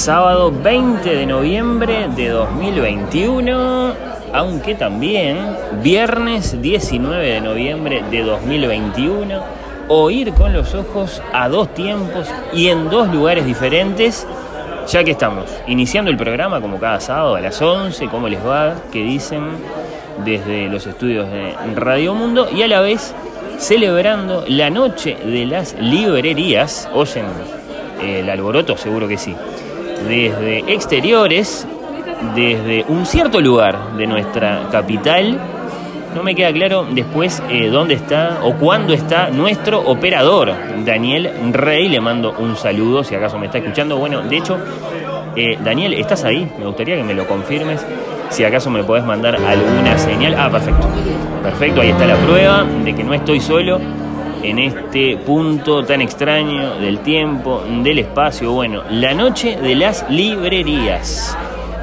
sábado 20 de noviembre de 2021, aunque también viernes 19 de noviembre de 2021, oír con los ojos a dos tiempos y en dos lugares diferentes, ya que estamos iniciando el programa como cada sábado a las 11, ¿cómo les va? ¿Qué dicen? Desde los estudios de Radio Mundo y a la vez celebrando la noche de las librerías, oyen el alboroto, seguro que sí, desde exteriores, desde un cierto lugar de nuestra capital. No me queda claro después eh, dónde está o cuándo está nuestro operador, Daniel Rey. Le mando un saludo si acaso me está escuchando. Bueno, de hecho, eh, Daniel, ¿estás ahí? Me gustaría que me lo confirmes. Si acaso me podés mandar alguna señal. Ah, perfecto. Perfecto, ahí está la prueba de que no estoy solo en este punto tan extraño del tiempo, del espacio. Bueno, la noche de las librerías.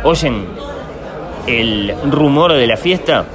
Oyen el rumor de la fiesta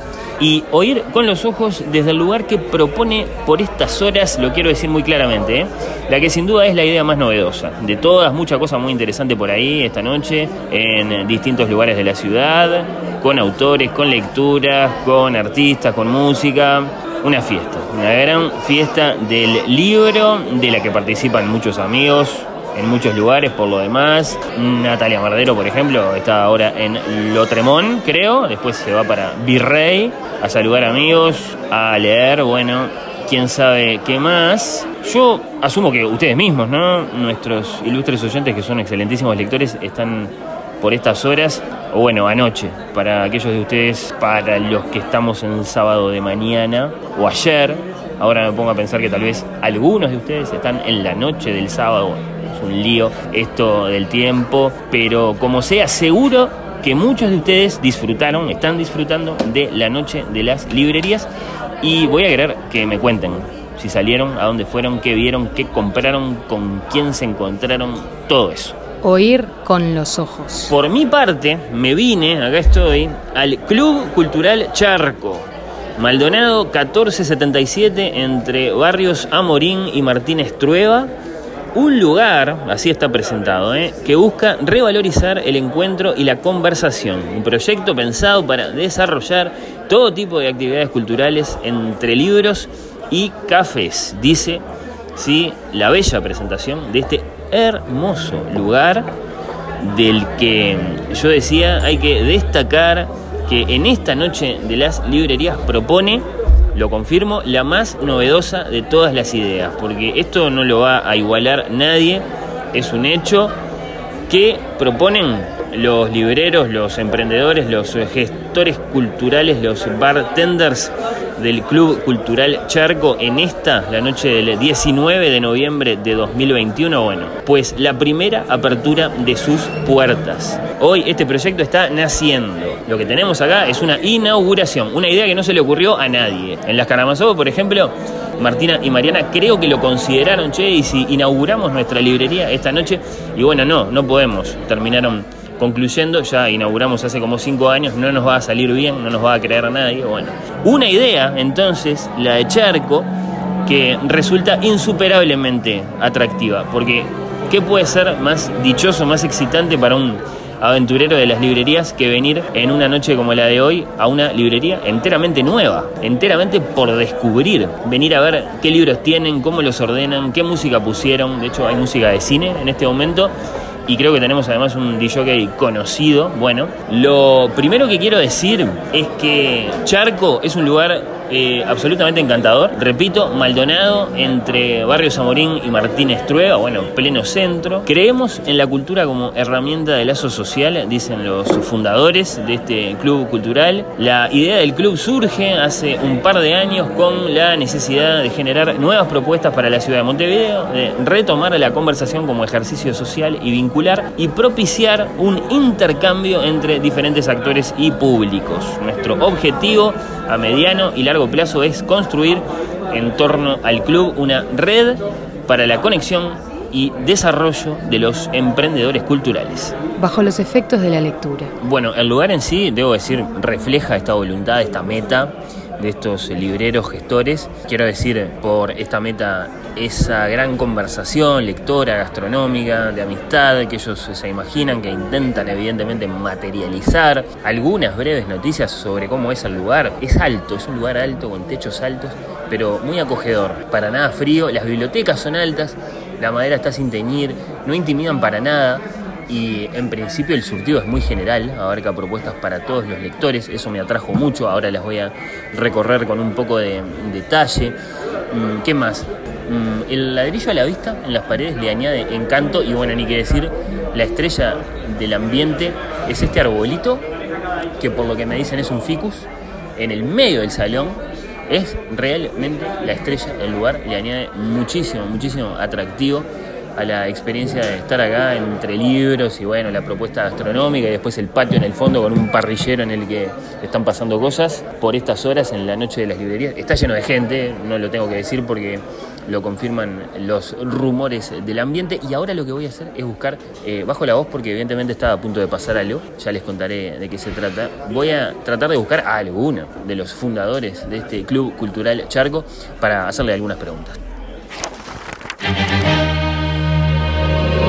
y oír con los ojos desde el lugar que propone por estas horas, lo quiero decir muy claramente, ¿eh? la que sin duda es la idea más novedosa. De todas, mucha cosa muy interesante por ahí esta noche, en distintos lugares de la ciudad, con autores, con lecturas, con artistas, con música una fiesta, una gran fiesta del libro, de la que participan muchos amigos en muchos lugares por lo demás. Natalia Mardero, por ejemplo, está ahora en Lotremón, creo, después se va para Virrey a saludar amigos, a leer, bueno, quién sabe qué más. Yo asumo que ustedes mismos, ¿no? Nuestros ilustres oyentes, que son excelentísimos lectores, están por estas horas, o bueno, anoche, para aquellos de ustedes, para los que estamos en sábado de mañana o ayer. Ahora me pongo a pensar que tal vez algunos de ustedes están en la noche del sábado. Es un lío esto del tiempo, pero como sea, seguro que muchos de ustedes disfrutaron, están disfrutando de la noche de las librerías y voy a querer que me cuenten si salieron, a dónde fueron, qué vieron, qué compraron, con quién se encontraron, todo eso. Oír con los ojos. Por mi parte, me vine, acá estoy, al Club Cultural Charco. Maldonado 1477 entre Barrios Amorín y Martínez Trueba. Un lugar, así está presentado, ¿eh? que busca revalorizar el encuentro y la conversación. Un proyecto pensado para desarrollar todo tipo de actividades culturales entre libros y cafés, dice ¿sí? la bella presentación de este hermoso lugar del que yo decía hay que destacar que en esta noche de las librerías propone, lo confirmo, la más novedosa de todas las ideas, porque esto no lo va a igualar nadie, es un hecho que proponen los libreros, los emprendedores, los gestores culturales, los bartenders del Club Cultural Charco en esta, la noche del 19 de noviembre de 2021, bueno, pues la primera apertura de sus puertas. Hoy este proyecto está naciendo. Lo que tenemos acá es una inauguración, una idea que no se le ocurrió a nadie. En las Karamazov, por ejemplo, Martina y Mariana creo que lo consideraron, che, y si inauguramos nuestra librería esta noche, y bueno, no, no podemos. Terminaron concluyendo, ya inauguramos hace como cinco años, no nos va a salir bien, no nos va a creer nadie. Bueno, una idea entonces, la de Charco, que resulta insuperablemente atractiva, porque ¿qué puede ser más dichoso, más excitante para un aventurero de las librerías que venir en una noche como la de hoy a una librería enteramente nueva, enteramente por descubrir, venir a ver qué libros tienen, cómo los ordenan, qué música pusieron, de hecho hay música de cine en este momento y creo que tenemos además un DJ conocido. Bueno, lo primero que quiero decir es que Charco es un lugar eh, absolutamente encantador. Repito, Maldonado entre Barrio Zamorín y Martínez Trueba, bueno, pleno centro. Creemos en la cultura como herramienta de lazo social, dicen los fundadores de este club cultural. La idea del club surge hace un par de años con la necesidad de generar nuevas propuestas para la ciudad de Montevideo, de retomar la conversación como ejercicio social y vincular y propiciar un intercambio entre diferentes actores y públicos. Nuestro objetivo a mediano y largo plazo es construir en torno al club una red para la conexión y desarrollo de los emprendedores culturales. Bajo los efectos de la lectura. Bueno, el lugar en sí, debo decir, refleja esta voluntad, esta meta de estos libreros gestores. Quiero decir, por esta meta esa gran conversación lectora, gastronómica, de amistad que ellos se imaginan, que intentan evidentemente materializar. Algunas breves noticias sobre cómo es el lugar. Es alto, es un lugar alto con techos altos, pero muy acogedor, para nada frío. Las bibliotecas son altas, la madera está sin teñir, no intimidan para nada y en principio el surtido es muy general, abarca propuestas para todos los lectores, eso me atrajo mucho, ahora las voy a recorrer con un poco de detalle. Mm, ¿Qué más? Mm, el ladrillo a la vista en las paredes le añade encanto y bueno, ni que decir, la estrella del ambiente es este arbolito, que por lo que me dicen es un ficus, en el medio del salón, es realmente la estrella del lugar, le añade muchísimo, muchísimo atractivo a la experiencia de estar acá entre libros y bueno, la propuesta gastronómica y después el patio en el fondo con un parrillero en el que están pasando cosas por estas horas en la noche de las librerías. Está lleno de gente, no lo tengo que decir porque lo confirman los rumores del ambiente y ahora lo que voy a hacer es buscar eh, bajo la voz porque evidentemente estaba a punto de pasar algo, ya les contaré de qué se trata. Voy a tratar de buscar a alguno de los fundadores de este Club Cultural Charco para hacerle algunas preguntas.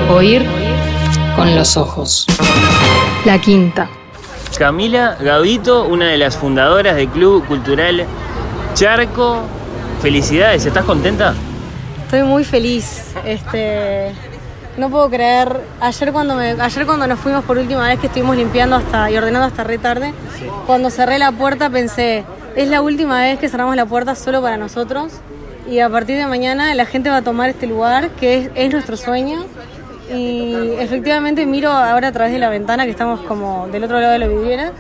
Oír con los ojos. La quinta. Camila Gavito, una de las fundadoras del Club Cultural Charco. Felicidades, ¿estás contenta? Estoy muy feliz. Este, no puedo creer. Ayer cuando me, ayer cuando nos fuimos por última vez que estuvimos limpiando hasta y ordenando hasta re tarde, cuando cerré la puerta pensé, es la última vez que cerramos la puerta solo para nosotros y a partir de mañana la gente va a tomar este lugar que es, es nuestro sueño y efectivamente miro ahora a través de la ventana que estamos como del otro lado de la vidriera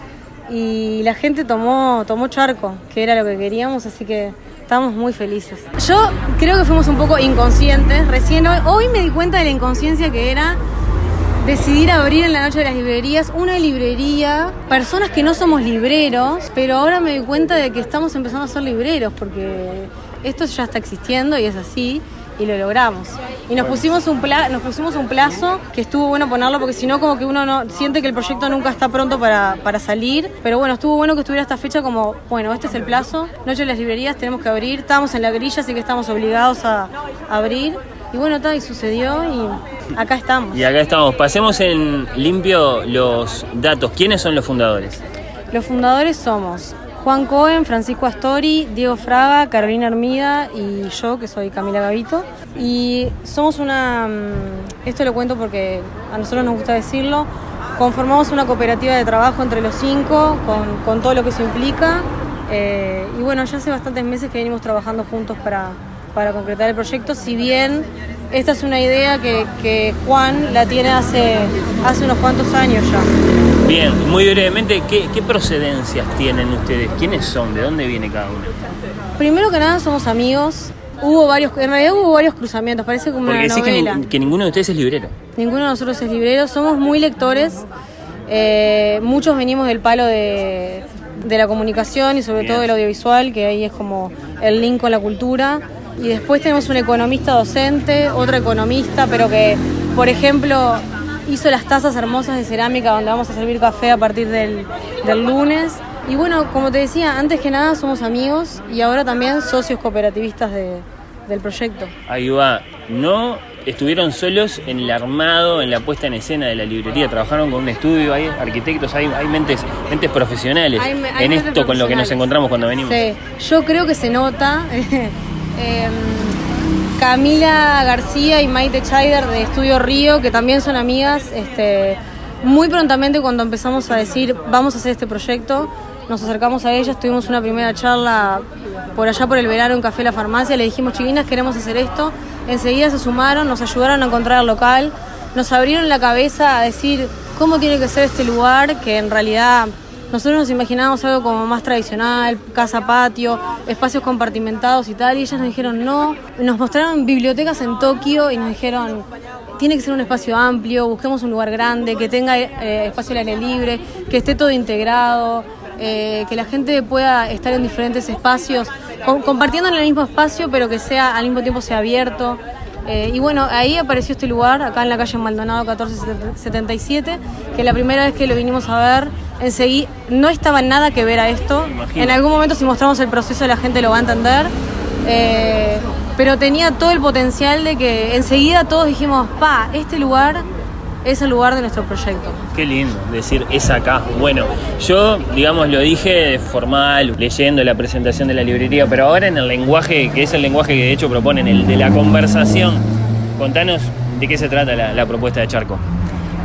y la gente tomó, tomó charco, que era lo que queríamos, así que estamos muy felices. Yo creo que fuimos un poco inconscientes, recién hoy, hoy me di cuenta de la inconsciencia que era decidir abrir en la noche de las librerías una librería, personas que no somos libreros, pero ahora me di cuenta de que estamos empezando a ser libreros porque esto ya está existiendo y es así y lo logramos. Y nos pusimos un pla nos pusimos un plazo que estuvo bueno ponerlo porque si no como que uno no siente que el proyecto nunca está pronto para, para salir, pero bueno, estuvo bueno que estuviera esta fecha como, bueno, este es el plazo, noche de las librerías, tenemos que abrir, estábamos en la grilla, así que estamos obligados a, abrir. Y bueno, tal, y sucedió y acá estamos. Y acá estamos. Pasemos en limpio los datos. ¿Quiénes son los fundadores? Los fundadores somos Juan Cohen, Francisco Astori, Diego Fraga, Carolina Armida y yo, que soy Camila Gavito. Y somos una, mm, esto lo cuento porque a nosotros nos gusta decirlo, conformamos una cooperativa de trabajo entre los cinco, con, todo lo que eso implica. Eh, y bueno, ya hace bastantes meses que venimos trabajando juntos para, para concretar el proyecto, si bien esta es una idea que, que Juan la tiene hace, hace unos cuantos años ya. Bien, muy brevemente, ¿qué, procedencias tienen ustedes? ¿Quiénes son? ¿De dónde viene cada uno? Primero que nada somos amigos. Hubo varios, en realidad hubo varios cruzamientos, parece como una novela. Que, que, ninguno de ustedes es librero. Ninguno de nosotros es librero, somos muy lectores. Eh, muchos venimos del palo de, la comunicación y sobre todo del audiovisual, que ahí es como el link con la cultura. Y después tenemos un economista docente, otro economista, pero que, por ejemplo, hizo las tazas hermosas de cerámica donde vamos a servir café a partir del, lunes. Y bueno, como te decía, antes que nada somos amigos y ahora también socios cooperativistas del proyecto. Ahí va, no estuvieron solos en el armado, en la puesta en escena de la librería, trabajaron con un estudio, hay arquitectos, hay, hay mentes, mentes profesionales en esto con lo que nos encontramos cuando venimos. Sí, yo creo que se nota. Em, Camila García y Maite Chaider de Estudio Río, que también son amigas, este, muy prontamente cuando empezamos a decir vamos a hacer este proyecto, nos acercamos a ellas, tuvimos una primera charla por allá por el verano en Café La Farmacia, le dijimos chiquinas queremos hacer esto, enseguida se sumaron, nos ayudaron a encontrar el local, nos abrieron la cabeza a decir cómo tiene que ser este lugar, que en realidad nosotros nos imaginábamos algo como más tradicional, casa patio, espacios compartimentados y tal, y ellas nos dijeron no. Nos mostraron bibliotecas en Tokio y nos dijeron tiene que ser un espacio amplio, busquemos un lugar grande, que tenga eh, espacio al aire libre, que esté todo integrado, eh, que la gente pueda estar en diferentes espacios, compartiendo en el mismo espacio, pero que sea al mismo tiempo sea abierto. Eh, y bueno, ahí apareció este lugar, acá en la calle Maldonado 1477, que la primera vez que lo vinimos a ver, enseguida no estaba nada que ver a esto. En algún momento si mostramos el proceso la gente lo va a entender. Eh, pero tenía todo el potencial de que enseguida todos dijimos, pa, este lugar es el lugar de nuestro proyecto. Qué lindo decir es acá. Bueno, yo, digamos, lo dije formal, leyendo la presentación de la librería, pero ahora en el lenguaje, que es el lenguaje que de hecho proponen, el de la conversación, contanos de qué se trata la, propuesta de Charco.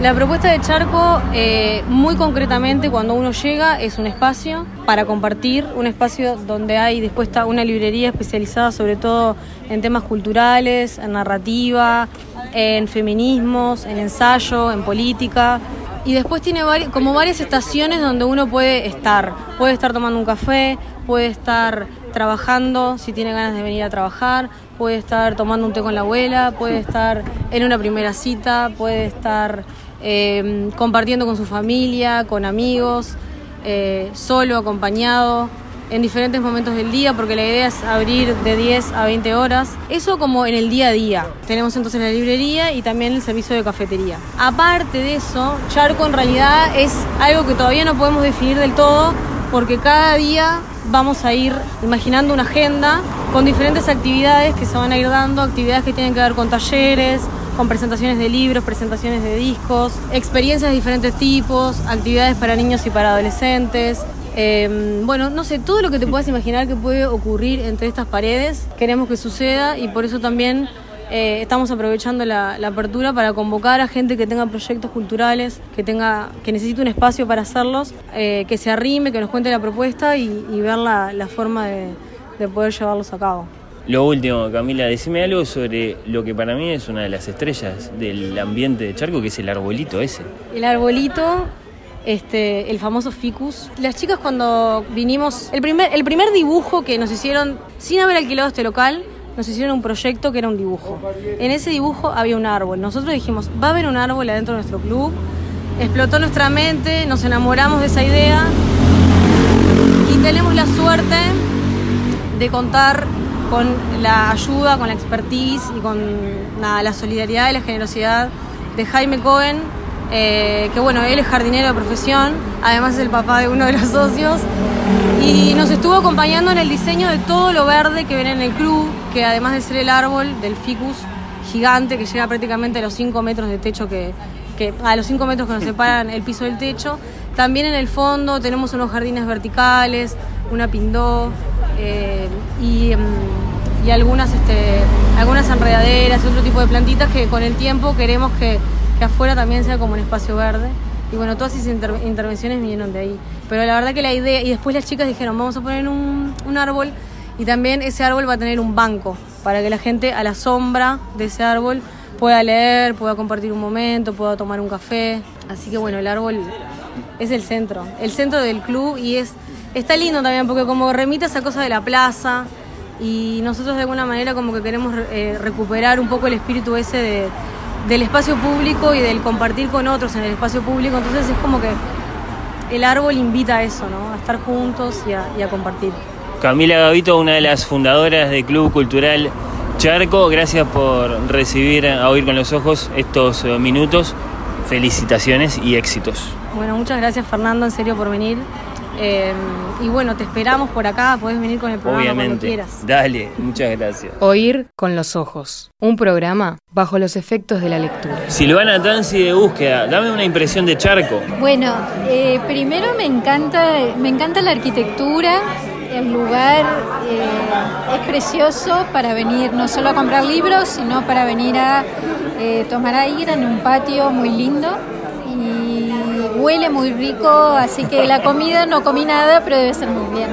La propuesta de Charco, eh, muy concretamente, cuando uno llega, es un espacio para compartir, un espacio donde hay dispuesta una librería especializada sobre todo en temas culturales, en narrativa, en feminismos, en ensayo, en política. Y después tiene como varias estaciones donde uno puede estar. Puede estar tomando un café, puede estar trabajando si tiene ganas de venir a trabajar, puede estar tomando un té con la abuela, puede estar en una primera cita, puede estar eh, compartiendo con su familia, con amigos, eh, solo, acompañado en diferentes momentos del día, porque la idea es abrir de 10 a 20 horas. Eso como en el día a día. Tenemos entonces la librería y también el servicio de cafetería. Aparte de eso, Charco en realidad es algo que todavía no podemos definir del todo, porque cada día vamos a ir imaginando una agenda con diferentes actividades que se van a ir dando, actividades que tienen que ver con talleres, con presentaciones de libros, presentaciones de discos, experiencias de diferentes tipos, actividades para niños y para adolescentes, Em, bueno, no sé, todo lo que te puedas imaginar que puede ocurrir entre estas paredes, queremos que suceda y por eso también eh, estamos aprovechando la, apertura para convocar a gente que tenga proyectos culturales, que tenga, que necesite un espacio para hacerlos, eh, que se arrime, que nos cuente la propuesta y, ver la, forma de, poder llevarlos a cabo. Lo último, Camila, decime algo sobre lo que para mí es una de las estrellas del ambiente de Charco, que es el arbolito ese. El arbolito este, el famoso ficus. Las chicas cuando vinimos, el primer, el primer dibujo que nos hicieron, sin haber alquilado este local, nos hicieron un proyecto que era un dibujo. En ese dibujo había un árbol. Nosotros dijimos, va a haber un árbol adentro de nuestro club. Explotó nuestra mente, nos enamoramos de esa idea y tenemos la suerte de contar con la ayuda, con la expertise y con la solidaridad y la generosidad de Jaime Cohen, eh, que bueno, él es jardinero de profesión, además es el papá de uno de los socios, y nos estuvo acompañando en el diseño de todo lo verde que ven en el club, que además de ser el árbol del ficus gigante que llega prácticamente a los 5 metros de techo que, a los 5 metros que nos separan el piso del techo, también en el fondo tenemos unos jardines verticales, una pindó eh, y, mm, y algunas, este, algunas enredaderas, otro tipo de plantitas que con el tiempo queremos que que afuera también sea como un espacio verde. Y bueno, todas esas intervenciones vinieron de ahí. Pero la verdad que la idea, y después las chicas dijeron, vamos a poner un, un árbol y también ese árbol va a tener un banco para que la gente a la sombra de ese árbol pueda leer, pueda compartir un momento, pueda tomar un café. Así que bueno, el árbol es el centro, el centro del club y es está lindo también porque como remite a esa cosa de la plaza y nosotros de alguna manera como que queremos eh, recuperar un poco el espíritu ese de del espacio público y del compartir con otros en el espacio público. Entonces es como que el árbol invita a eso, ¿no? A estar juntos y a, compartir. Camila Gavito, una de las fundadoras del Club Cultural Charco, gracias por recibir a Oír con los Ojos estos eh, minutos. Felicitaciones y éxitos. Bueno, muchas gracias Fernando, en serio, por venir. Eh, y bueno, te esperamos por acá, podés venir con el programa cuando quieras. Dale, muchas gracias. Oír con los ojos. Un programa bajo los efectos de la lectura. Silvana Tansi de búsqueda, dame una impresión de Charco. Bueno, eh, primero me encanta, me encanta la arquitectura. El lugar eh, es precioso para venir no solo a comprar libros, sino para venir a tomar aire en un patio muy lindo huele muy rico, así que la comida no comí nada, pero debe ser muy bien.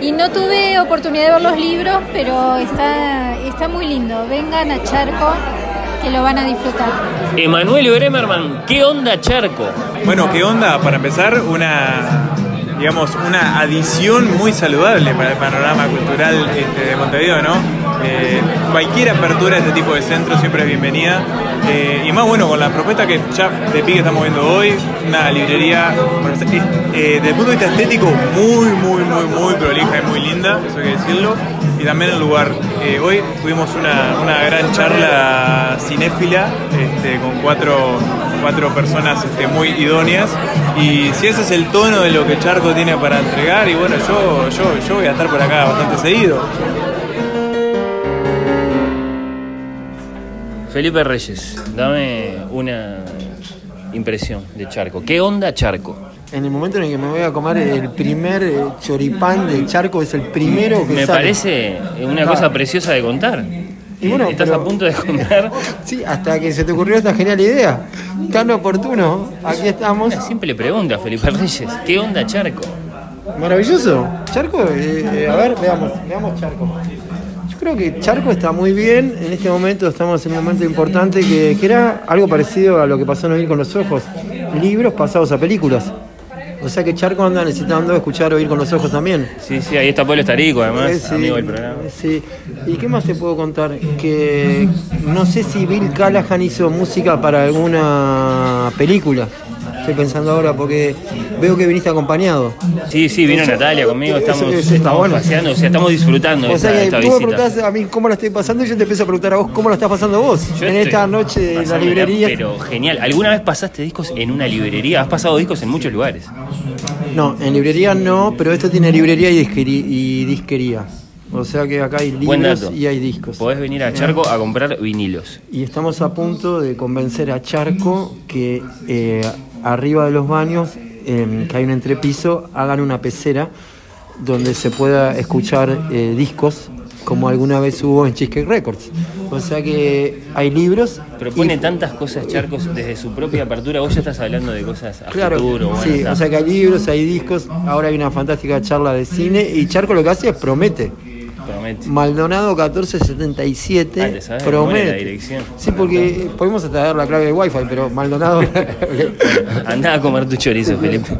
Y no tuve oportunidad de ver los libros, pero está, está muy lindo. Vengan a Charco, que lo van a disfrutar. Emanuel Bremerman, ¿qué onda Charco? Bueno, ¿qué onda? Para empezar, una digamos, una adición muy saludable para el panorama cultural este, de Montevideo, ¿no? Eh, cualquier apertura de este tipo de centros siempre es bienvenida. Eh, y más bueno, con la propuesta que ya de pique estamos viendo hoy, una librería, eh, desde el punto de vista estético, muy, muy, muy, muy prolija y muy linda, eso hay que decirlo. Y también el lugar. hoy tuvimos una, gran charla cinéfila este, con cuatro, cuatro personas este, muy idóneas. Y si ese es el tono de lo que Charco tiene para entregar, y bueno, yo, yo, yo voy a estar por acá bastante seguido. Felipe Reyes, dame una impresión de Charco. ¿Qué onda Charco? En el momento en el que me voy a comer el primer eh, choripán de charco, es el primero que Me sale. parece una Ah. cosa preciosa de contar. Y bueno, Estás pero- a punto de comer. Sí, hasta que se te ocurrió esta genial idea. Tan oportuno. Aquí estamos. Una simple pregunta, Felipe Reyes. ¿Qué onda Charco? Maravilloso. Charco, eh, eh, a ver, veamos, veamos Charco. Yo creo que Charco está muy bien. En este momento estamos en un momento importante que, que era algo parecido a lo que pasó en Oír con los Ojos. Libros pasados a películas. O sea que Charco anda necesitando escuchar Oír con los Ojos también. Sí, sí, ahí está Pablo Estarico, además, Eh, sí, amigo del programa. Sí. ¿Y qué más te puedo contar? Que no sé si Bill Callahan hizo música para alguna película. Estoy pensando ahora porque veo que viniste acompañado. Sí, sí, vino Natalia conmigo, estamos, eso estamos bueno. paseando, o sea, estamos disfrutando de O esta, sea de que esta tú me visita. preguntás a mí cómo la estoy pasando y yo te empiezo a preguntar a vos cómo la estás pasando vos Yo en esta noche en la librería. Pero genial. ¿Alguna vez pasaste discos en una librería? Has pasado discos en muchos lugares. No, en librería no, pero esto tiene librería y, disqueri- y disquería. O sea que acá hay libros y hay discos. Podés venir a Charco a comprar vinilos. Y estamos a punto de convencer a Charco que eh, arriba de los baños, que hay un entrepiso, hagan una pecera donde se pueda escuchar eh, discos como alguna vez hubo en Cheesecake Records. O sea que hay libros. Propone y- tantas cosas Charcos desde su propia apertura. Vos ya estás hablando de cosas a Claro, futuro. bueno, sí, está. o sea que hay libros, hay discos, ahora hay una fantástica charla de cine y Charco lo que hace es promete. Promete. Maldonado 1477 Ah, ¿te sabes de memoria promete. la dirección? Sí, porque podemos hasta dar la clave de Wi-Fi, pero Maldonado. Andá a comer tu chorizo, Felipe.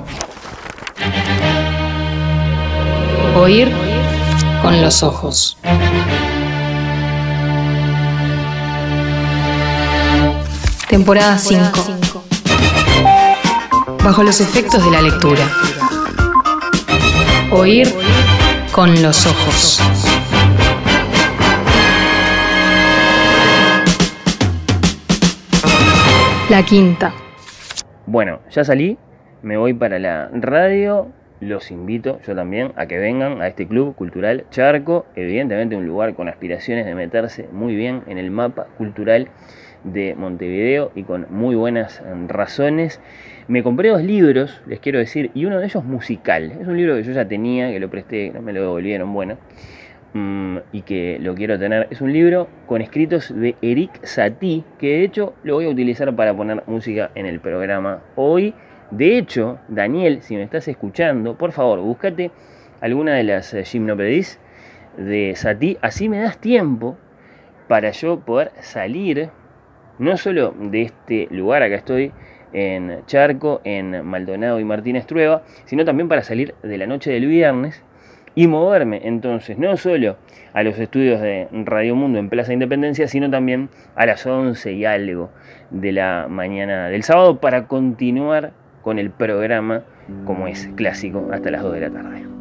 Oír con los ojos. Temporada 5. Bajo los efectos de la lectura. Oír con los ojos. La quinta. Bueno, ya salí, me voy para la radio. Los invito, yo también, a que vengan a este club cultural Charco. Evidentemente un lugar con aspiraciones de meterse muy bien en el mapa cultural de Montevideo y con muy buenas razones. Me compré dos libros, les quiero decir, y uno de ellos musical. Es un libro que yo ya tenía, que lo presté, no me lo devolvieron, bueno, mm, y que lo quiero tener. Es un libro con escritos de Eric Satie, que de hecho lo voy a utilizar para poner música en el programa hoy. De hecho, Daniel, si me estás escuchando, por favor, búscate alguna de las eh, gimnopédies de Satie, así me das tiempo para yo poder salir no solo de este lugar, acá estoy en Charco, en Maldonado y Martínez Trueba, sino también para salir de la noche del viernes y moverme entonces no solo a los estudios de Radio Mundo en Plaza Independencia, sino también a las 11 y algo de la mañana del sábado para continuar con el programa como es clásico hasta las 2 de la tarde.